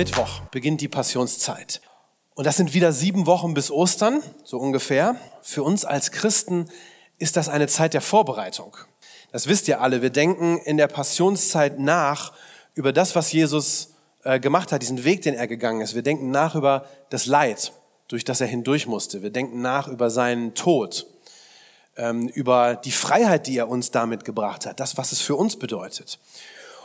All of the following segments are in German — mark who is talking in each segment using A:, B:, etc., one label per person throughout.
A: Mittwoch beginnt die Passionszeit. Und das sind wieder sieben Wochen bis Ostern, so ungefähr. Für uns als Christen ist das eine Zeit der Vorbereitung. Das wisst ihr alle. Wir denken in der Passionszeit nach über das, was Jesus äh, gemacht hat, diesen Weg, den er gegangen ist. Wir denken nach über das Leid, durch das er hindurch musste. Wir denken nach über seinen Tod, ähm, über die Freiheit, die er uns damit gebracht hat, das, was es für uns bedeutet.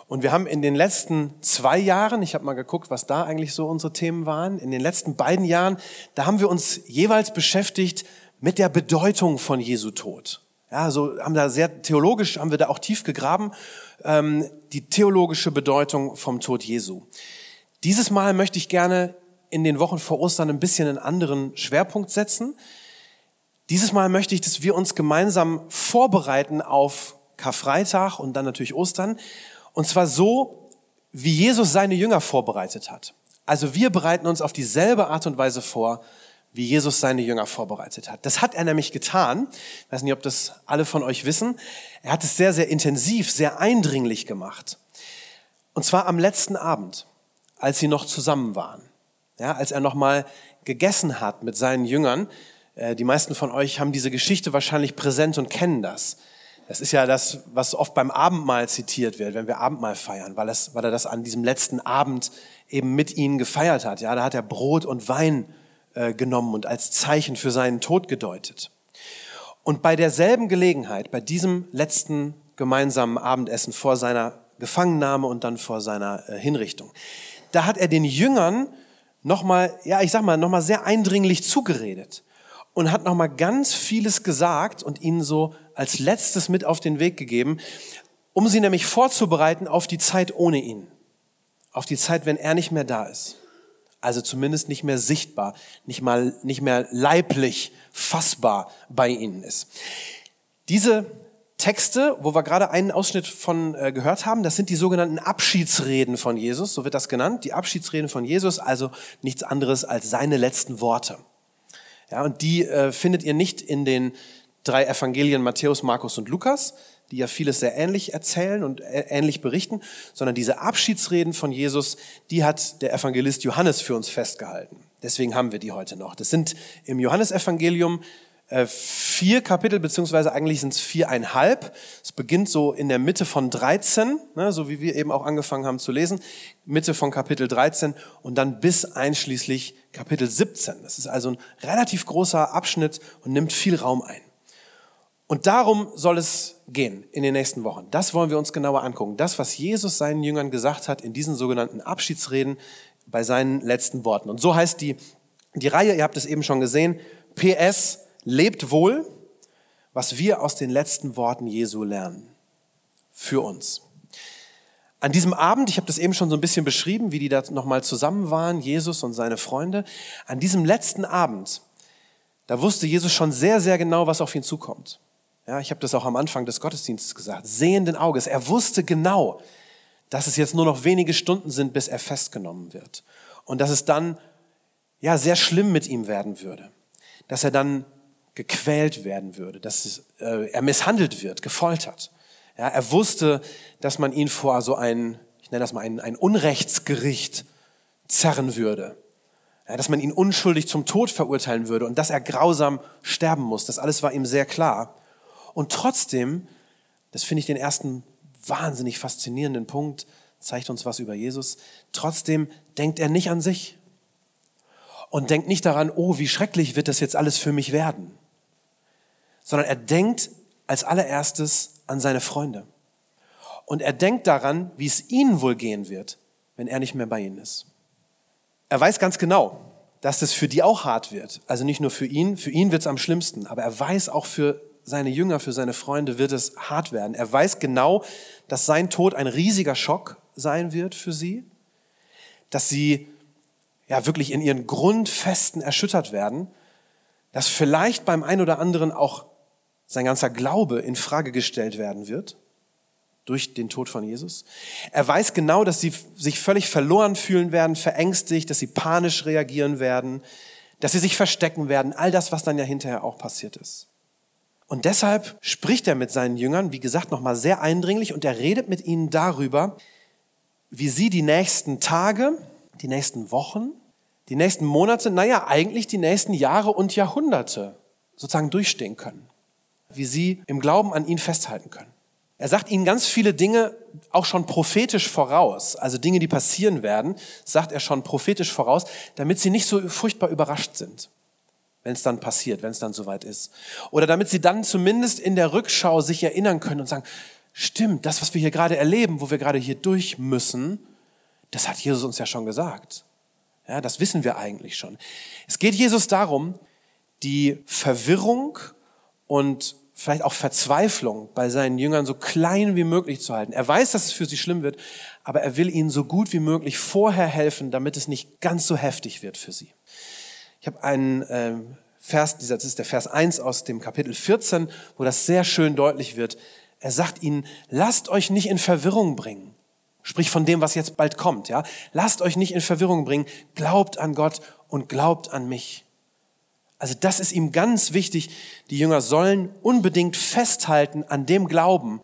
A: Und wir haben in den letzten zwei Jahren, ich habe mal geguckt, was da eigentlich so unsere Themen waren, in den letzten beiden Jahren, da haben wir uns jeweils beschäftigt mit der Bedeutung von Jesu Tod. Ja, so haben da sehr theologisch, haben wir da auch tief gegraben, ähm, die theologische Bedeutung vom Tod Jesu. Dieses Mal möchte ich gerne in den Wochen vor Ostern ein bisschen einen anderen Schwerpunkt setzen. Dieses Mal möchte ich, dass wir uns gemeinsam vorbereiten auf Karfreitag und dann natürlich Ostern und zwar so, wie Jesus seine Jünger vorbereitet hat. Also wir bereiten uns auf dieselbe Art und Weise vor, wie Jesus seine Jünger vorbereitet hat. Das hat er nämlich getan. Ich weiß nicht, ob das alle von euch wissen. Er hat es sehr, sehr intensiv, sehr eindringlich gemacht. Und zwar am letzten Abend, als sie noch zusammen waren. Ja, als er nochmal gegessen hat mit seinen Jüngern. Äh, die meisten von euch haben diese Geschichte wahrscheinlich präsent und kennen das. Das ist ja das, was oft beim Abendmahl zitiert wird, wenn wir Abendmahl feiern, weil, das, weil er das an diesem letzten Abend eben mit ihnen gefeiert hat. Ja, da hat er Brot und Wein äh, genommen und als Zeichen für seinen Tod gedeutet. Und bei derselben Gelegenheit, bei diesem letzten gemeinsamen Abendessen vor seiner Gefangennahme und dann vor seiner äh, Hinrichtung, da hat er den Jüngern nochmal, ja, ich sag mal, nochmal sehr eindringlich zugeredet und hat nochmal ganz vieles gesagt und ihnen so als letztes mit auf den Weg gegeben, um sie nämlich vorzubereiten auf die Zeit ohne ihn. Auf die Zeit, wenn er nicht mehr da ist. Also zumindest nicht mehr sichtbar, nicht mal, nicht mehr leiblich fassbar bei ihnen ist. Diese Texte, wo wir gerade einen Ausschnitt von äh, gehört haben, das sind die sogenannten Abschiedsreden von Jesus, so wird das genannt, die Abschiedsreden von Jesus, also nichts anderes als seine letzten Worte. Ja, und die äh, findet ihr nicht in den drei Evangelien Matthäus, Markus und Lukas, die ja vieles sehr ähnlich erzählen und ähnlich berichten, sondern diese Abschiedsreden von Jesus, die hat der Evangelist Johannes für uns festgehalten. Deswegen haben wir die heute noch. Das sind im Johannesevangelium äh, vier Kapitel, beziehungsweise eigentlich sind es viereinhalb. Es beginnt so in der Mitte von 13, ne, so wie wir eben auch angefangen haben zu lesen, Mitte von Kapitel 13 und dann bis einschließlich Kapitel 17. Das ist also ein relativ großer Abschnitt und nimmt viel Raum ein. Und darum soll es gehen in den nächsten Wochen. Das wollen wir uns genauer angucken. Das, was Jesus seinen Jüngern gesagt hat in diesen sogenannten Abschiedsreden bei seinen letzten Worten. Und so heißt die, die Reihe, ihr habt es eben schon gesehen, PS, Lebt wohl, was wir aus den letzten Worten Jesu lernen. Für uns. An diesem Abend, ich habe das eben schon so ein bisschen beschrieben, wie die da nochmal zusammen waren, Jesus und seine Freunde. An diesem letzten Abend, da wusste Jesus schon sehr, sehr genau, was auf ihn zukommt. Ja, ich habe das auch am Anfang des Gottesdienstes gesagt. Sehenden Auges. Er wusste genau, dass es jetzt nur noch wenige Stunden sind, bis er festgenommen wird. Und dass es dann, ja, sehr schlimm mit ihm werden würde. Dass er dann gequält werden würde, dass äh, er misshandelt wird, gefoltert. Ja, er wusste, dass man ihn vor so ein, ich nenne das mal ein, ein Unrechtsgericht zerren würde. Ja, dass man ihn unschuldig zum Tod verurteilen würde und dass er grausam sterben muss. Das alles war ihm sehr klar. Und trotzdem, das finde ich den ersten wahnsinnig faszinierenden Punkt, zeigt uns was über Jesus, trotzdem denkt er nicht an sich und denkt nicht daran, oh, wie schrecklich wird das jetzt alles für mich werden sondern er denkt als allererstes an seine Freunde. Und er denkt daran, wie es ihnen wohl gehen wird, wenn er nicht mehr bei ihnen ist. Er weiß ganz genau, dass das für die auch hart wird. Also nicht nur für ihn, für ihn wird es am schlimmsten, aber er weiß auch für seine Jünger, für seine Freunde wird es hart werden. Er weiß genau, dass sein Tod ein riesiger Schock sein wird für sie, dass sie ja wirklich in ihren Grundfesten erschüttert werden, dass vielleicht beim einen oder anderen auch sein ganzer Glaube in Frage gestellt werden wird durch den Tod von Jesus. Er weiß genau, dass sie sich völlig verloren fühlen werden, verängstigt, dass sie panisch reagieren werden, dass sie sich verstecken werden, all das, was dann ja hinterher auch passiert ist. Und deshalb spricht er mit seinen Jüngern, wie gesagt, nochmal sehr eindringlich und er redet mit ihnen darüber, wie sie die nächsten Tage, die nächsten Wochen, die nächsten Monate, naja, eigentlich die nächsten Jahre und Jahrhunderte sozusagen durchstehen können. Wie sie im Glauben an ihn festhalten können. Er sagt ihnen ganz viele Dinge auch schon prophetisch voraus, also Dinge, die passieren werden, sagt er schon prophetisch voraus, damit sie nicht so furchtbar überrascht sind, wenn es dann passiert, wenn es dann soweit ist. Oder damit sie dann zumindest in der Rückschau sich erinnern können und sagen, stimmt, das, was wir hier gerade erleben, wo wir gerade hier durch müssen, das hat Jesus uns ja schon gesagt. Ja, das wissen wir eigentlich schon. Es geht Jesus darum, die Verwirrung und vielleicht auch Verzweiflung bei seinen Jüngern so klein wie möglich zu halten. Er weiß, dass es für sie schlimm wird, aber er will ihnen so gut wie möglich vorher helfen, damit es nicht ganz so heftig wird für sie. Ich habe einen ähm, Vers, dieser, ist der Vers 1 aus dem Kapitel 14, wo das sehr schön deutlich wird. Er sagt ihnen, lasst euch nicht in Verwirrung bringen. Sprich von dem, was jetzt bald kommt, ja. Lasst euch nicht in Verwirrung bringen. Glaubt an Gott und glaubt an mich. Also das ist ihm ganz wichtig. Die Jünger sollen unbedingt festhalten an dem Glauben,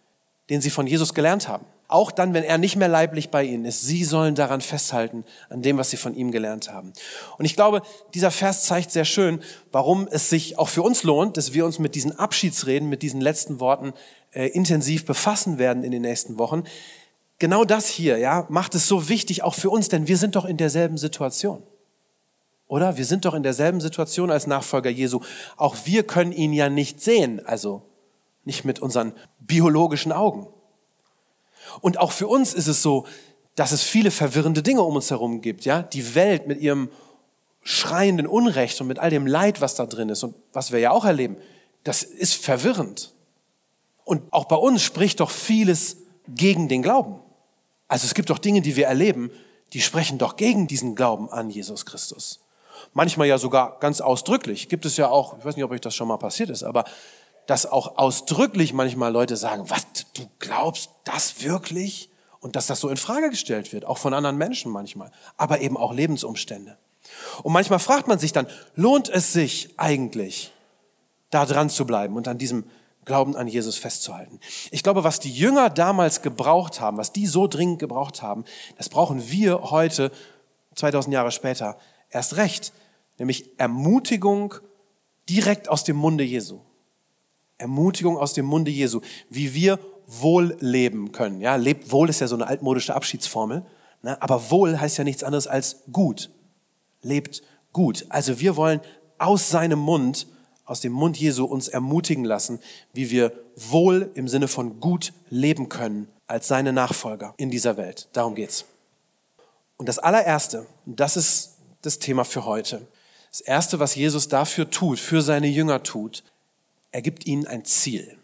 A: den sie von Jesus gelernt haben. Auch dann, wenn er nicht mehr leiblich bei ihnen ist. Sie sollen daran festhalten, an dem, was sie von ihm gelernt haben. Und ich glaube, dieser Vers zeigt sehr schön, warum es sich auch für uns lohnt, dass wir uns mit diesen Abschiedsreden, mit diesen letzten Worten äh, intensiv befassen werden in den nächsten Wochen. Genau das hier, ja, macht es so wichtig auch für uns, denn wir sind doch in derselben Situation. Oder? Wir sind doch in derselben Situation als Nachfolger Jesu. Auch wir können ihn ja nicht sehen, also nicht mit unseren biologischen Augen. Und auch für uns ist es so, dass es viele verwirrende Dinge um uns herum gibt, ja? Die Welt mit ihrem schreienden Unrecht und mit all dem Leid, was da drin ist und was wir ja auch erleben, das ist verwirrend. Und auch bei uns spricht doch vieles gegen den Glauben. Also es gibt doch Dinge, die wir erleben, die sprechen doch gegen diesen Glauben an Jesus Christus manchmal ja sogar ganz ausdrücklich. Gibt es ja auch, ich weiß nicht, ob euch das schon mal passiert ist, aber dass auch ausdrücklich manchmal Leute sagen, was, du glaubst das wirklich? Und dass das so in Frage gestellt wird, auch von anderen Menschen manchmal, aber eben auch Lebensumstände. Und manchmal fragt man sich dann, lohnt es sich eigentlich, da dran zu bleiben und an diesem Glauben an Jesus festzuhalten? Ich glaube, was die Jünger damals gebraucht haben, was die so dringend gebraucht haben, das brauchen wir heute, 2000 Jahre später, erst recht nämlich Ermutigung direkt aus dem Munde Jesu. Ermutigung aus dem Munde Jesu, wie wir wohl leben können. Ja, lebt wohl ist ja so eine altmodische Abschiedsformel, ne? aber wohl heißt ja nichts anderes als gut. Lebt gut. Also wir wollen aus seinem Mund, aus dem Mund Jesu uns ermutigen lassen, wie wir wohl im Sinne von gut leben können als seine Nachfolger in dieser Welt. Darum geht's. Und das allererste, das ist das Thema für heute, das Erste, was Jesus dafür tut, für seine Jünger tut, er gibt ihnen ein Ziel.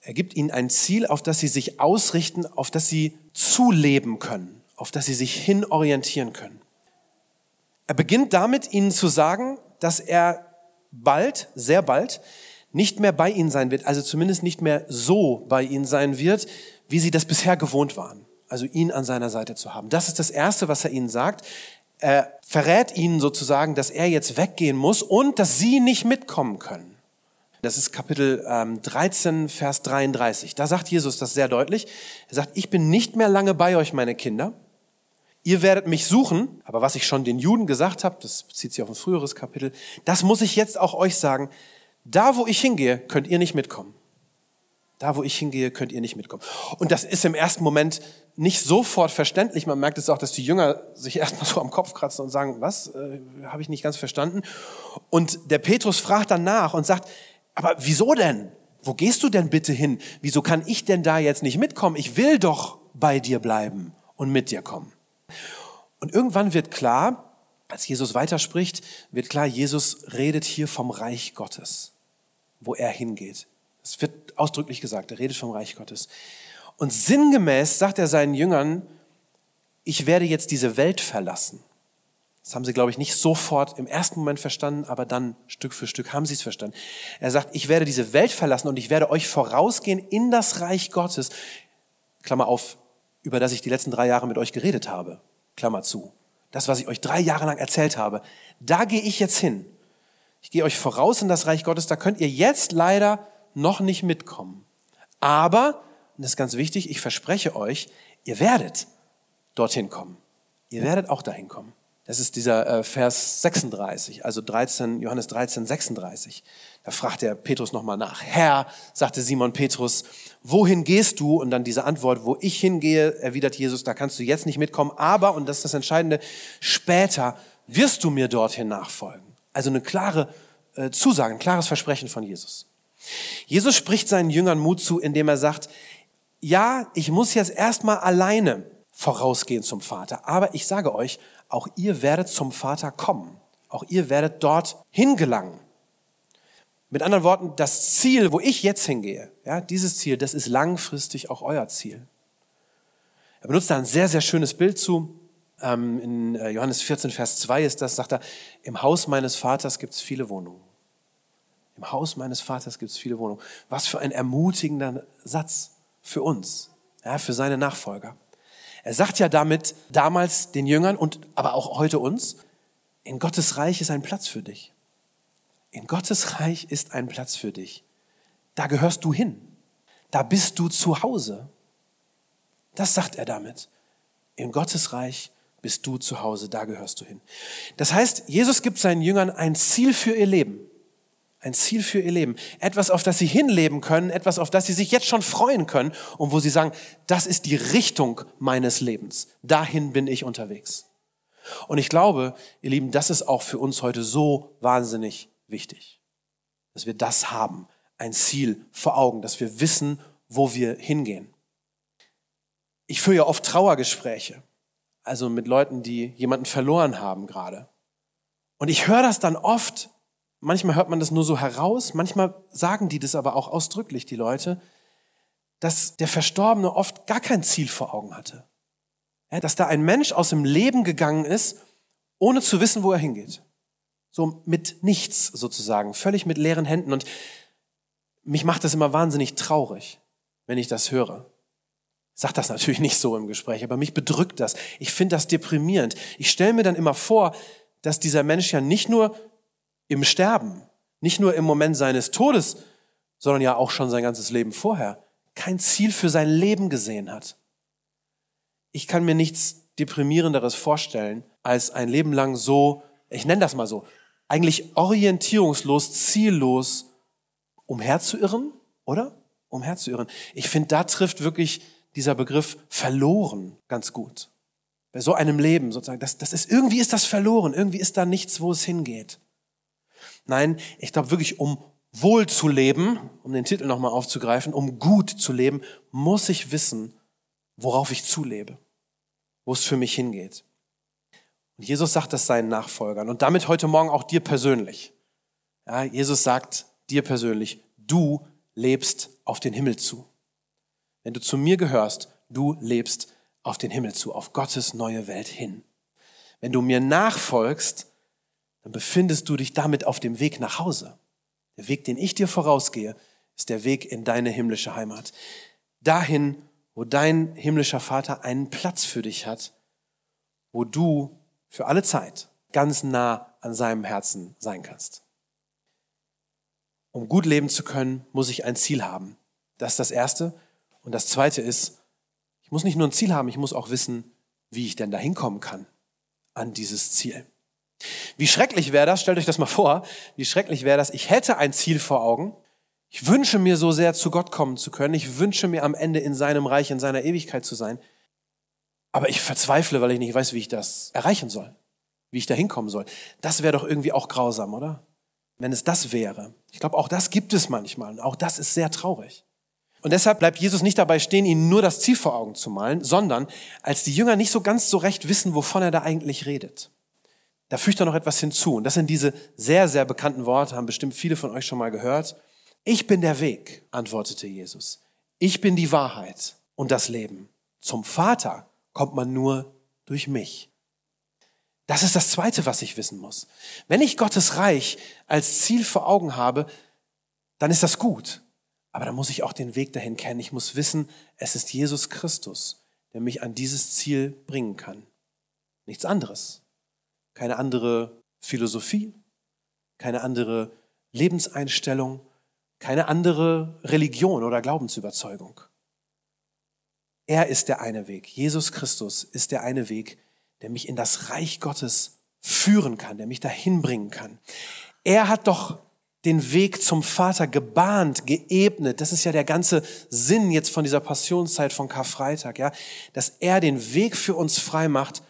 A: Er gibt ihnen ein Ziel, auf das sie sich ausrichten, auf das sie zuleben können, auf das sie sich hinorientieren können. Er beginnt damit, ihnen zu sagen, dass er bald, sehr bald, nicht mehr bei ihnen sein wird, also zumindest nicht mehr so bei ihnen sein wird, wie sie das bisher gewohnt waren. Also ihn an seiner Seite zu haben. Das ist das Erste, was er ihnen sagt er verrät ihnen sozusagen, dass er jetzt weggehen muss und dass sie nicht mitkommen können. Das ist Kapitel 13, ähm, Vers 33. Da sagt Jesus das sehr deutlich. Er sagt, ich bin nicht mehr lange bei euch, meine Kinder. Ihr werdet mich suchen, aber was ich schon den Juden gesagt habe, das bezieht sich auf ein früheres Kapitel, das muss ich jetzt auch euch sagen. Da, wo ich hingehe, könnt ihr nicht mitkommen. Da, wo ich hingehe, könnt ihr nicht mitkommen. Und das ist im ersten Moment nicht sofort verständlich. Man merkt es auch, dass die Jünger sich erstmal so am Kopf kratzen und sagen, was, äh, habe ich nicht ganz verstanden. Und der Petrus fragt dann nach und sagt, aber wieso denn? Wo gehst du denn bitte hin? Wieso kann ich denn da jetzt nicht mitkommen? Ich will doch bei dir bleiben und mit dir kommen. Und irgendwann wird klar, als Jesus weiterspricht, wird klar, Jesus redet hier vom Reich Gottes, wo er hingeht. Es wird ausdrücklich gesagt, er redet vom Reich Gottes. Und sinngemäß sagt er seinen Jüngern, ich werde jetzt diese Welt verlassen. Das haben sie, glaube ich, nicht sofort im ersten Moment verstanden, aber dann Stück für Stück haben sie es verstanden. Er sagt, ich werde diese Welt verlassen und ich werde euch vorausgehen in das Reich Gottes. Klammer auf, über das ich die letzten drei Jahre mit euch geredet habe. Klammer zu. Das, was ich euch drei Jahre lang erzählt habe, da gehe ich jetzt hin. Ich gehe euch voraus in das Reich Gottes, da könnt ihr jetzt leider noch nicht mitkommen. Aber, und das ist ganz wichtig, ich verspreche euch, ihr werdet dorthin kommen. Ihr werdet auch dahin kommen. Das ist dieser äh, Vers 36, also 13, Johannes 13, 36. Da fragt der Petrus nochmal nach. Herr, sagte Simon Petrus, wohin gehst du? Und dann diese Antwort, wo ich hingehe, erwidert Jesus, da kannst du jetzt nicht mitkommen, aber, und das ist das Entscheidende, später wirst du mir dorthin nachfolgen. Also eine klare äh, Zusage, ein klares Versprechen von Jesus. Jesus spricht seinen Jüngern Mut zu, indem er sagt, ja, ich muss jetzt erstmal alleine vorausgehen zum Vater, aber ich sage euch, auch ihr werdet zum Vater kommen. Auch ihr werdet dort hingelangen. Mit anderen Worten, das Ziel, wo ich jetzt hingehe, ja, dieses Ziel, das ist langfristig auch euer Ziel. Er benutzt da ein sehr, sehr schönes Bild zu. Ähm, in äh, Johannes 14, Vers 2 ist das, sagt er, im Haus meines Vaters gibt es viele Wohnungen. Im Haus meines Vaters gibt es viele Wohnungen. Was für ein ermutigender Satz für uns, ja, für seine Nachfolger. Er sagt ja damit damals den Jüngern und aber auch heute uns, in Gottes Reich ist ein Platz für dich. In Gottes Reich ist ein Platz für dich. Da gehörst du hin. Da bist du zu Hause. Das sagt er damit. In Gottes Reich bist du zu Hause, da gehörst du hin. Das heißt, Jesus gibt seinen Jüngern ein Ziel für ihr Leben. Ein Ziel für ihr Leben. Etwas, auf das sie hinleben können, etwas, auf das sie sich jetzt schon freuen können und wo sie sagen, das ist die Richtung meines Lebens. Dahin bin ich unterwegs. Und ich glaube, ihr Lieben, das ist auch für uns heute so wahnsinnig wichtig, dass wir das haben, ein Ziel vor Augen, dass wir wissen, wo wir hingehen. Ich führe ja oft Trauergespräche, also mit Leuten, die jemanden verloren haben gerade. Und ich höre das dann oft Manchmal hört man das nur so heraus, manchmal sagen die das aber auch ausdrücklich, die Leute, dass der Verstorbene oft gar kein Ziel vor Augen hatte. Ja, dass da ein Mensch aus dem Leben gegangen ist, ohne zu wissen, wo er hingeht. So mit nichts sozusagen, völlig mit leeren Händen. Und mich macht das immer wahnsinnig traurig, wenn ich das höre. Ich sag das natürlich nicht so im Gespräch, aber mich bedrückt das. Ich finde das deprimierend. Ich stelle mir dann immer vor, dass dieser Mensch ja nicht nur im Sterben, nicht nur im Moment seines Todes, sondern ja auch schon sein ganzes Leben vorher, kein Ziel für sein Leben gesehen hat. Ich kann mir nichts deprimierenderes vorstellen, als ein Leben lang so, ich nenne das mal so, eigentlich orientierungslos, ziellos umherzuirren, oder? Umherzuirren. Ich finde, da trifft wirklich dieser Begriff verloren ganz gut. Bei so einem Leben sozusagen, das, das ist, irgendwie ist das verloren, irgendwie ist da nichts, wo es hingeht. Nein, ich glaube wirklich, um wohl zu leben, um den Titel nochmal aufzugreifen, um gut zu leben, muss ich wissen, worauf ich zulebe, wo es für mich hingeht. Und Jesus sagt das seinen Nachfolgern und damit heute Morgen auch dir persönlich. Ja, Jesus sagt dir persönlich, du lebst auf den Himmel zu. Wenn du zu mir gehörst, du lebst auf den Himmel zu, auf Gottes neue Welt hin. Wenn du mir nachfolgst, dann befindest du dich damit auf dem Weg nach Hause. Der Weg, den ich dir vorausgehe, ist der Weg in deine himmlische Heimat. Dahin, wo dein himmlischer Vater einen Platz für dich hat, wo du für alle Zeit ganz nah an seinem Herzen sein kannst. Um gut leben zu können, muss ich ein Ziel haben. Das ist das Erste. Und das Zweite ist, ich muss nicht nur ein Ziel haben, ich muss auch wissen, wie ich denn dahin kommen kann an dieses Ziel. Wie schrecklich wäre das, stellt euch das mal vor, wie schrecklich wäre das, ich hätte ein Ziel vor Augen, ich wünsche mir so sehr zu Gott kommen zu können, ich wünsche mir am Ende in seinem Reich, in seiner Ewigkeit zu sein, aber ich verzweifle, weil ich nicht weiß, wie ich das erreichen soll, wie ich da hinkommen soll. Das wäre doch irgendwie auch grausam, oder? Wenn es das wäre. Ich glaube, auch das gibt es manchmal und auch das ist sehr traurig. Und deshalb bleibt Jesus nicht dabei stehen, ihnen nur das Ziel vor Augen zu malen, sondern als die Jünger nicht so ganz so recht wissen, wovon er da eigentlich redet da fügt er noch etwas hinzu. Und das sind diese sehr, sehr bekannten Worte, haben bestimmt viele von euch schon mal gehört. Ich bin der Weg, antwortete Jesus. Ich bin die Wahrheit und das Leben. Zum Vater kommt man nur durch mich. Das ist das Zweite, was ich wissen muss. Wenn ich Gottes Reich als Ziel vor Augen habe, dann ist das gut. Aber dann muss ich auch den Weg dahin kennen. Ich muss wissen, es ist Jesus Christus, der mich an dieses Ziel bringen kann. Nichts anderes. Keine andere Philosophie, keine andere Lebenseinstellung, keine andere Religion oder Glaubensüberzeugung. Er ist der eine Weg. Jesus Christus ist der eine Weg, der mich in das Reich Gottes führen kann, der mich dahin bringen kann. Er hat doch den Weg zum Vater gebahnt, geebnet. Das ist ja der ganze Sinn jetzt von dieser Passionszeit von Karfreitag, ja, dass er den Weg für uns frei macht,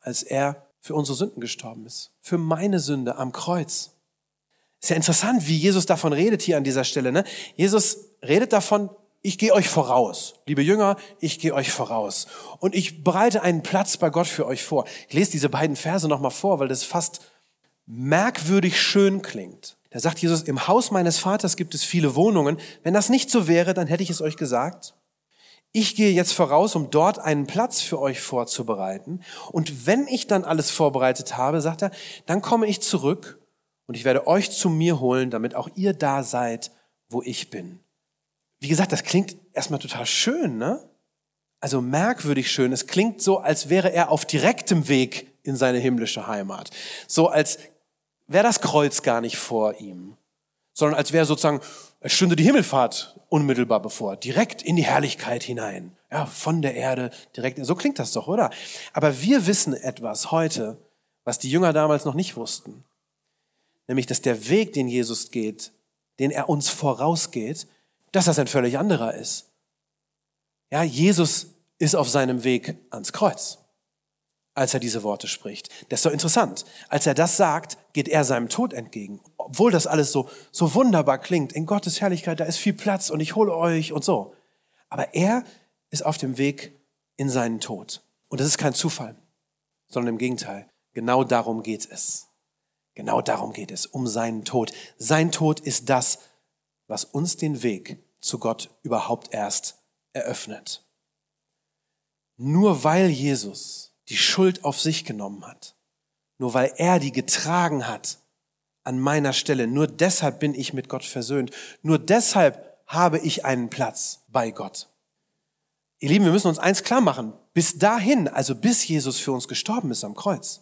A: als er für unsere Sünden gestorben ist. Für meine Sünde am Kreuz. Ist ja interessant, wie Jesus davon redet hier an dieser Stelle. Ne? Jesus redet davon, ich gehe euch voraus. Liebe Jünger, ich gehe euch voraus. Und ich bereite einen Platz bei Gott für euch vor. Ich lese diese beiden Verse nochmal vor, weil das fast merkwürdig schön klingt. Da sagt Jesus, im Haus meines Vaters gibt es viele Wohnungen. Wenn das nicht so wäre, dann hätte ich es euch gesagt. Ich gehe jetzt voraus, um dort einen Platz für euch vorzubereiten. Und wenn ich dann alles vorbereitet habe, sagt er, dann komme ich zurück und ich werde euch zu mir holen, damit auch ihr da seid, wo ich bin. Wie gesagt, das klingt erstmal total schön, ne? Also merkwürdig schön. Es klingt so, als wäre er auf direktem Weg in seine himmlische Heimat. So als wäre das Kreuz gar nicht vor ihm, sondern als wäre sozusagen, es stünde die Himmelfahrt unmittelbar bevor, direkt in die Herrlichkeit hinein. Ja, von der Erde direkt. So klingt das doch, oder? Aber wir wissen etwas heute, was die Jünger damals noch nicht wussten. Nämlich, dass der Weg, den Jesus geht, den er uns vorausgeht, dass das ein völlig anderer ist. Ja, Jesus ist auf seinem Weg ans Kreuz, als er diese Worte spricht. Das ist so interessant. Als er das sagt, geht er seinem Tod entgegen. Obwohl das alles so, so wunderbar klingt. In Gottes Herrlichkeit, da ist viel Platz und ich hole euch und so. Aber er ist auf dem Weg in seinen Tod. Und das ist kein Zufall, sondern im Gegenteil. Genau darum geht es. Genau darum geht es, um seinen Tod. Sein Tod ist das, was uns den Weg zu Gott überhaupt erst eröffnet. Nur weil Jesus die Schuld auf sich genommen hat, nur weil er die getragen hat an meiner Stelle, nur deshalb bin ich mit Gott versöhnt, nur deshalb habe ich einen Platz bei Gott. Ihr Lieben, wir müssen uns eins klar machen. Bis dahin, also bis Jesus für uns gestorben ist am Kreuz,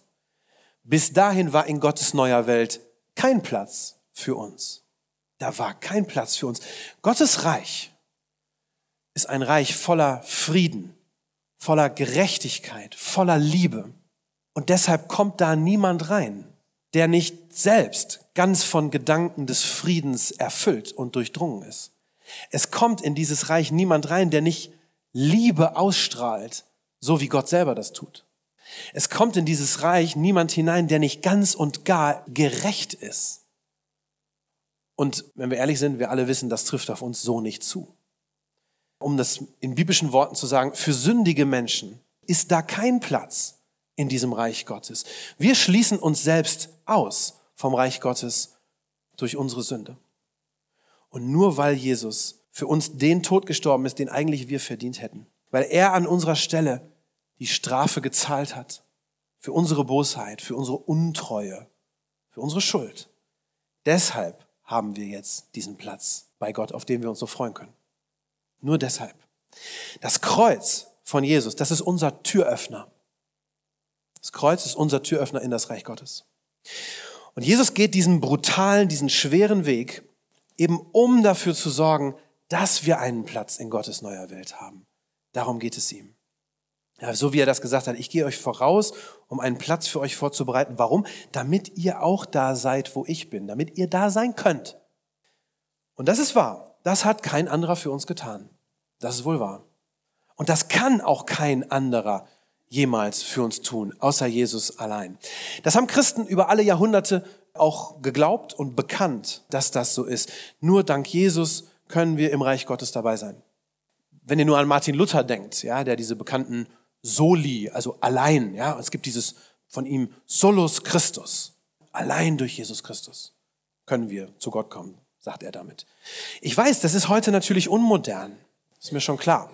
A: bis dahin war in Gottes neuer Welt kein Platz für uns. Da war kein Platz für uns. Gottes Reich ist ein Reich voller Frieden, voller Gerechtigkeit, voller Liebe. Und deshalb kommt da niemand rein, der nicht selbst ganz von Gedanken des Friedens erfüllt und durchdrungen ist. Es kommt in dieses Reich niemand rein, der nicht Liebe ausstrahlt, so wie Gott selber das tut. Es kommt in dieses Reich niemand hinein, der nicht ganz und gar gerecht ist. Und wenn wir ehrlich sind, wir alle wissen, das trifft auf uns so nicht zu. Um das in biblischen Worten zu sagen, für sündige Menschen ist da kein Platz in diesem Reich Gottes. Wir schließen uns selbst aus vom Reich Gottes durch unsere Sünde. Und nur weil Jesus für uns den Tod gestorben ist, den eigentlich wir verdient hätten, weil er an unserer Stelle die Strafe gezahlt hat für unsere Bosheit, für unsere Untreue, für unsere Schuld. Deshalb haben wir jetzt diesen Platz bei Gott, auf den wir uns so freuen können. Nur deshalb. Das Kreuz von Jesus, das ist unser Türöffner. Das Kreuz ist unser Türöffner in das Reich Gottes. Und Jesus geht diesen brutalen, diesen schweren Weg, eben um dafür zu sorgen, dass wir einen Platz in Gottes neuer Welt haben. Darum geht es ihm. Ja, so wie er das gesagt hat, ich gehe euch voraus, um einen Platz für euch vorzubereiten. Warum? Damit ihr auch da seid, wo ich bin, damit ihr da sein könnt. Und das ist wahr. Das hat kein anderer für uns getan. Das ist wohl wahr. Und das kann auch kein anderer jemals für uns tun, außer Jesus allein. Das haben Christen über alle Jahrhunderte auch geglaubt und bekannt, dass das so ist. Nur dank Jesus können wir im Reich Gottes dabei sein. Wenn ihr nur an Martin Luther denkt, ja, der diese bekannten soli, also allein. Ja, es gibt dieses von ihm solus Christus. Allein durch Jesus Christus können wir zu Gott kommen, sagt er damit. Ich weiß, das ist heute natürlich unmodern. Ist mir schon klar.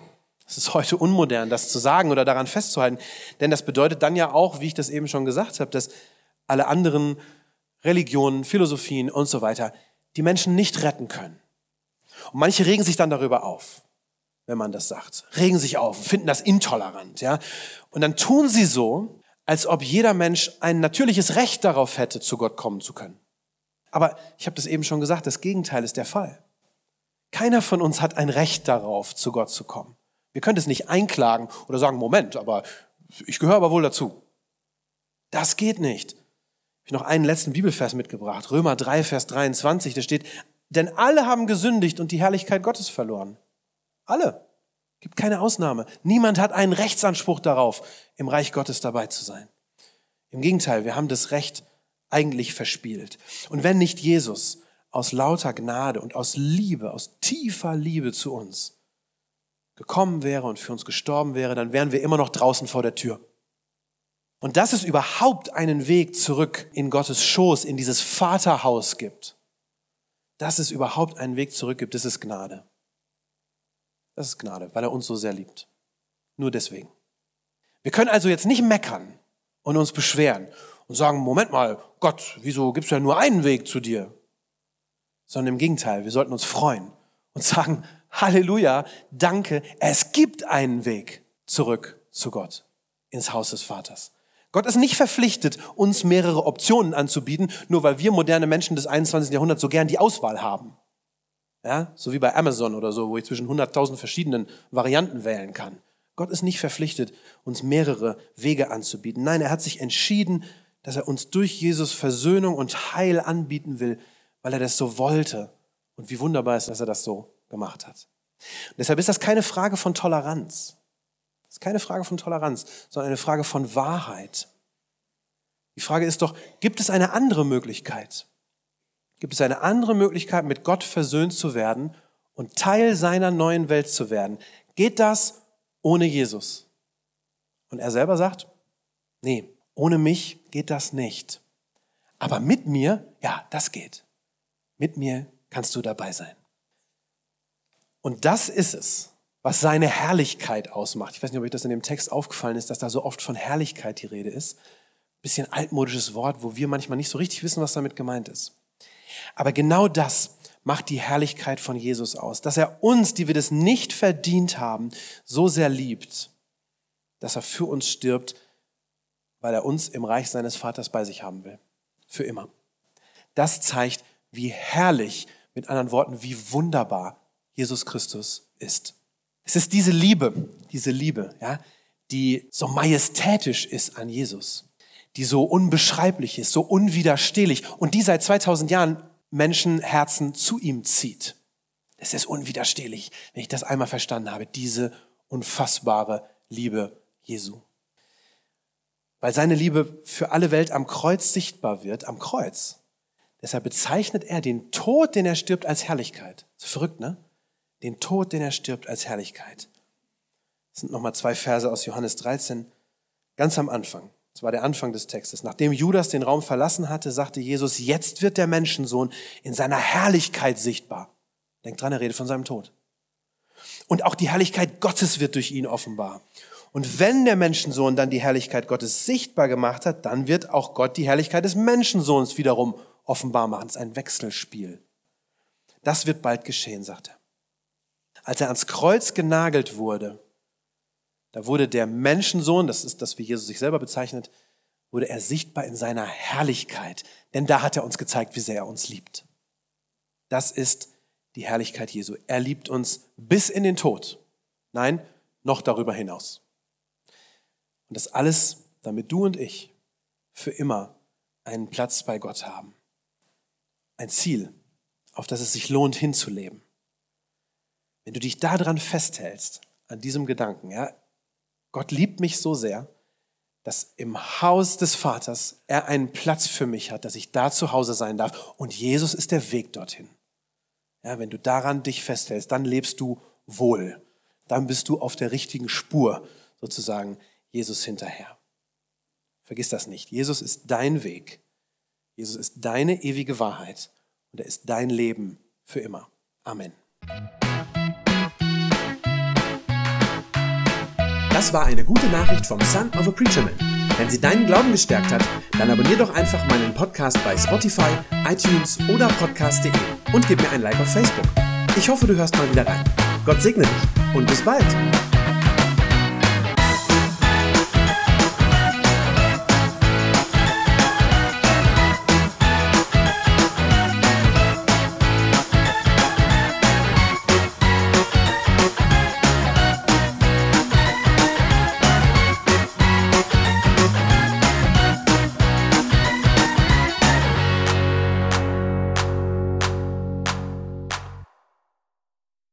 A: Es ist heute unmodern, das zu sagen oder daran festzuhalten. Denn das bedeutet dann ja auch, wie ich das eben schon gesagt habe, dass alle anderen Religionen, Philosophien und so weiter die Menschen nicht retten können. Und manche regen sich dann darüber auf, wenn man das sagt. Regen sich auf, finden das intolerant, ja. Und dann tun sie so, als ob jeder Mensch ein natürliches Recht darauf hätte, zu Gott kommen zu können. Aber ich habe das eben schon gesagt, das Gegenteil ist der Fall. Keiner von uns hat ein Recht darauf, zu Gott zu kommen. Wir können es nicht einklagen oder sagen, Moment, aber ich gehöre aber wohl dazu. Das geht nicht. Ich habe noch einen letzten Bibelvers mitgebracht. Römer 3, Vers 23, da steht, denn alle haben gesündigt und die Herrlichkeit Gottes verloren. Alle. Gibt keine Ausnahme. Niemand hat einen Rechtsanspruch darauf, im Reich Gottes dabei zu sein. Im Gegenteil, wir haben das Recht eigentlich verspielt. Und wenn nicht Jesus aus lauter Gnade und aus Liebe, aus tiefer Liebe zu uns gekommen wäre und für uns gestorben wäre, dann wären wir immer noch draußen vor der Tür. Und dass es überhaupt einen Weg zurück in Gottes Schoß, in dieses Vaterhaus gibt, dass es überhaupt einen Weg zurück gibt, das ist Gnade. Das ist Gnade, weil er uns so sehr liebt. Nur deswegen. Wir können also jetzt nicht meckern und uns beschweren und sagen, Moment mal, Gott, wieso gibst du ja nur einen Weg zu dir? Sondern im Gegenteil, wir sollten uns freuen und sagen, Halleluja, danke, es gibt einen Weg zurück zu Gott, ins Haus des Vaters. Gott ist nicht verpflichtet, uns mehrere Optionen anzubieten, nur weil wir moderne Menschen des 21. Jahrhunderts so gern die Auswahl haben. Ja, so wie bei Amazon oder so, wo ich zwischen 100.000 verschiedenen Varianten wählen kann. Gott ist nicht verpflichtet, uns mehrere Wege anzubieten. Nein, er hat sich entschieden, dass er uns durch Jesus Versöhnung und Heil anbieten will, weil er das so wollte. Und wie wunderbar ist, dass er das so gemacht hat. Und deshalb ist das keine Frage von Toleranz. Das ist keine Frage von Toleranz, sondern eine Frage von Wahrheit. Die Frage ist doch, gibt es eine andere Möglichkeit? Gibt es eine andere Möglichkeit, mit Gott versöhnt zu werden und Teil seiner neuen Welt zu werden? Geht das ohne Jesus? Und er selber sagt, nee, ohne mich geht das nicht. Aber mit mir, ja, das geht. Mit mir kannst du dabei sein. Und das ist es, was seine Herrlichkeit ausmacht. Ich weiß nicht, ob euch das in dem Text aufgefallen ist, dass da so oft von Herrlichkeit die Rede ist. Bisschen altmodisches Wort, wo wir manchmal nicht so richtig wissen, was damit gemeint ist. Aber genau das macht die Herrlichkeit von Jesus aus, dass er uns, die wir das nicht verdient haben, so sehr liebt, dass er für uns stirbt, weil er uns im Reich seines Vaters bei sich haben will. Für immer. Das zeigt, wie herrlich, mit anderen Worten, wie wunderbar Jesus Christus ist. Es ist diese Liebe, diese Liebe, ja, die so majestätisch ist an Jesus, die so unbeschreiblich ist, so unwiderstehlich und die seit 2000 Jahren Menschenherzen zu ihm zieht. Es ist unwiderstehlich, wenn ich das einmal verstanden habe, diese unfassbare Liebe Jesu. Weil seine Liebe für alle Welt am Kreuz sichtbar wird, am Kreuz. Deshalb bezeichnet er den Tod, den er stirbt, als Herrlichkeit. So verrückt, ne? Den Tod, den er stirbt, als Herrlichkeit. Das sind nochmal zwei Verse aus Johannes 13, ganz am Anfang. Das war der Anfang des Textes. Nachdem Judas den Raum verlassen hatte, sagte Jesus, jetzt wird der Menschensohn in seiner Herrlichkeit sichtbar. Denkt dran, er redet von seinem Tod. Und auch die Herrlichkeit Gottes wird durch ihn offenbar. Und wenn der Menschensohn dann die Herrlichkeit Gottes sichtbar gemacht hat, dann wird auch Gott die Herrlichkeit des Menschensohns wiederum offenbar machen. Das ist ein Wechselspiel. Das wird bald geschehen, sagt er. Als er ans Kreuz genagelt wurde, da wurde der Menschensohn, das ist das, wie Jesus sich selber bezeichnet, wurde er sichtbar in seiner Herrlichkeit. Denn da hat er uns gezeigt, wie sehr er uns liebt. Das ist die Herrlichkeit Jesu. Er liebt uns bis in den Tod. Nein, noch darüber hinaus. Und das alles, damit du und ich für immer einen Platz bei Gott haben. Ein Ziel, auf das es sich lohnt hinzuleben. Wenn du dich daran festhältst, an diesem Gedanken, ja, Gott liebt mich so sehr, dass im Haus des Vaters er einen Platz für mich hat, dass ich da zu Hause sein darf. Und Jesus ist der Weg dorthin. Ja, wenn du daran dich festhältst, dann lebst du wohl. Dann bist du auf der richtigen Spur, sozusagen, Jesus hinterher. Vergiss das nicht. Jesus ist dein Weg. Jesus ist deine ewige Wahrheit. Und er ist dein Leben für immer. Amen.
B: Das war eine gute Nachricht vom Son of a Preacher Man. Wenn sie deinen Glauben gestärkt hat, dann abonnier doch einfach meinen Podcast bei Spotify, iTunes oder podcast.de und gib mir ein Like auf Facebook. Ich hoffe, du hörst mal wieder rein. Gott segne dich und bis bald.